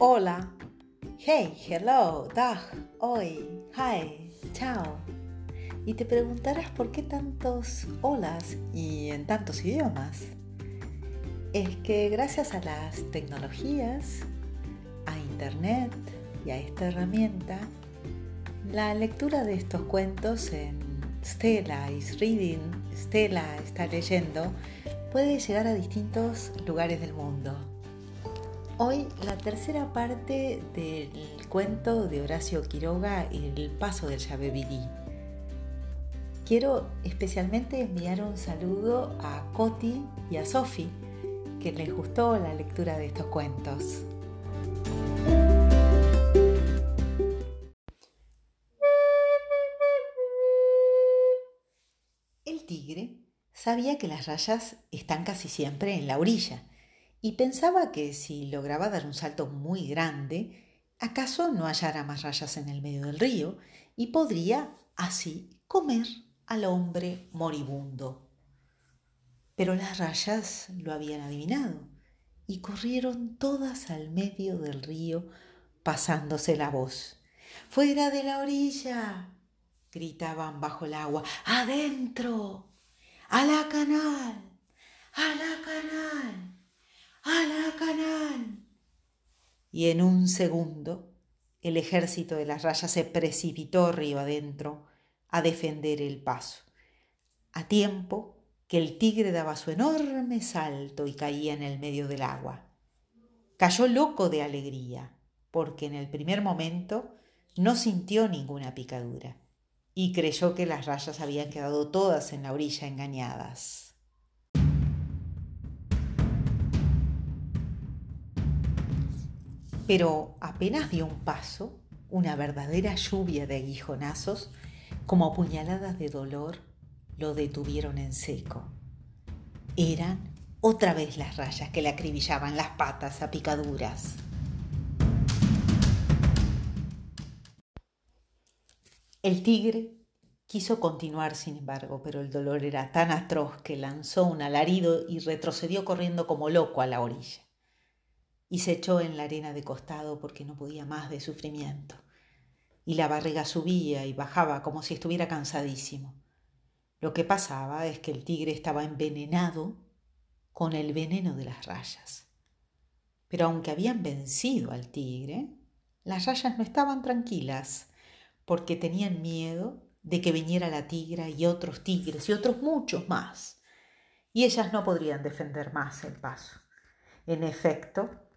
Hola. Hey, hello, dag, hoy, hi, chao. Y te preguntarás por qué tantos holas y en tantos idiomas. Es que gracias a las tecnologías, a internet y a esta herramienta, la lectura de estos cuentos en Stella is reading, Stella está leyendo, puede llegar a distintos lugares del mundo. Hoy la tercera parte del cuento de Horacio Quiroga, El paso del Yabebirí. Quiero especialmente enviar un saludo a Coti y a Sofi, que les gustó la lectura de estos cuentos. El tigre sabía que las rayas están casi siempre en la orilla y pensaba que si lograba dar un salto muy grande, acaso no hallara más rayas en el medio del río y podría así comer al hombre moribundo. Pero las rayas lo habían adivinado y corrieron todas al medio del río pasándose la voz. ¡Fuera de la orilla! gritaban bajo el agua. ¡Adentro! ¡A la canal! ¡A la canal! ¡A la canal! Y en un segundo el ejército de las rayas se precipitó río adentro a defender el paso, a tiempo que el tigre daba su enorme salto y caía en el medio del agua. Cayó loco de alegría, porque en el primer momento no sintió ninguna picadura y creyó que las rayas habían quedado todas en la orilla engañadas. Pero apenas dio un paso, una verdadera lluvia de aguijonazos, como puñaladas de dolor, lo detuvieron en seco. Eran otra vez las rayas que le acribillaban las patas a picaduras. El tigre quiso continuar, sin embargo, pero el dolor era tan atroz que lanzó un alarido y retrocedió corriendo como loco a la orilla y se echó en la arena de costado porque no podía más de sufrimiento. Y la barriga subía y bajaba como si estuviera cansadísimo. Lo que pasaba es que el tigre estaba envenenado con el veneno de las rayas. Pero aunque habían vencido al tigre, las rayas no estaban tranquilas porque tenían miedo de que viniera la tigra y otros tigres y otros muchos más. Y ellas no podrían defender más el paso. En efecto,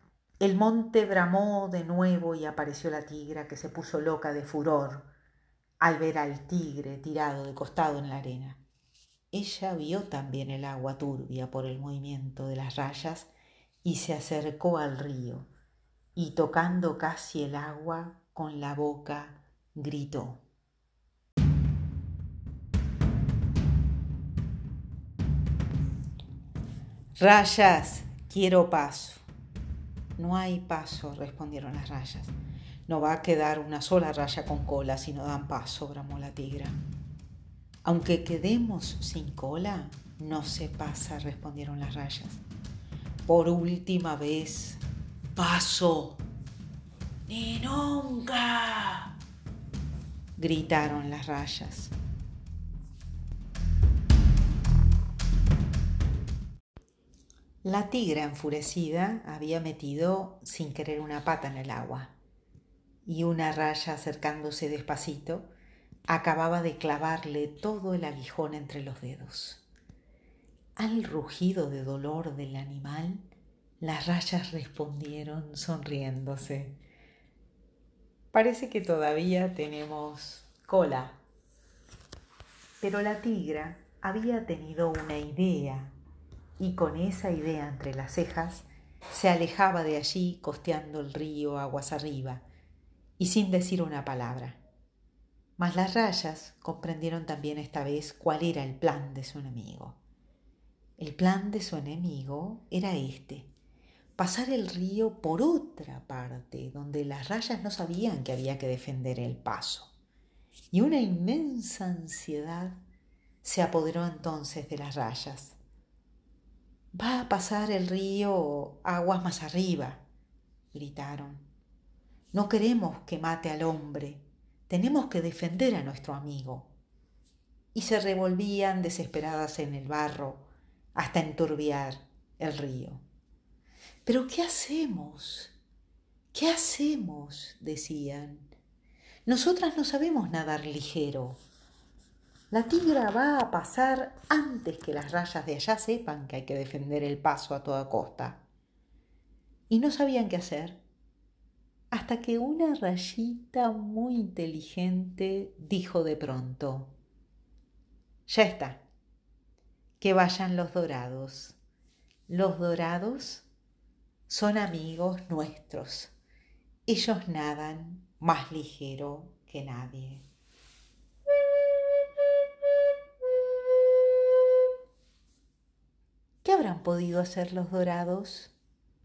el monte bramó de nuevo y apareció la tigra que se puso loca de furor al ver al tigre tirado de costado en la arena. Ella vio también el agua turbia por el movimiento de las rayas y se acercó al río y tocando casi el agua con la boca gritó. Rayas, quiero paso. No hay paso, respondieron las rayas. No va a quedar una sola raya con cola si no dan paso, bramó la tigra. Aunque quedemos sin cola, no se pasa, respondieron las rayas. Por última vez, paso. Ni nunca, gritaron las rayas. La tigra enfurecida había metido sin querer una pata en el agua y una raya acercándose despacito acababa de clavarle todo el aguijón entre los dedos. Al rugido de dolor del animal, las rayas respondieron sonriéndose. Parece que todavía tenemos cola. Pero la tigra había tenido una idea y con esa idea entre las cejas se alejaba de allí costeando el río aguas arriba y sin decir una palabra. Mas las rayas comprendieron también esta vez cuál era el plan de su enemigo. El plan de su enemigo era este, pasar el río por otra parte, donde las rayas no sabían que había que defender el paso. Y una inmensa ansiedad se apoderó entonces de las rayas Va a pasar el río aguas más arriba, gritaron. No queremos que mate al hombre, tenemos que defender a nuestro amigo. Y se revolvían desesperadas en el barro hasta enturbiar el río. Pero ¿qué hacemos? ¿Qué hacemos? decían. Nosotras no sabemos nadar ligero. La tigra va a pasar antes que las rayas de allá sepan que hay que defender el paso a toda costa. Y no sabían qué hacer hasta que una rayita muy inteligente dijo de pronto, ya está, que vayan los dorados. Los dorados son amigos nuestros. Ellos nadan más ligero que nadie. ¿Qué habrán podido hacer los dorados?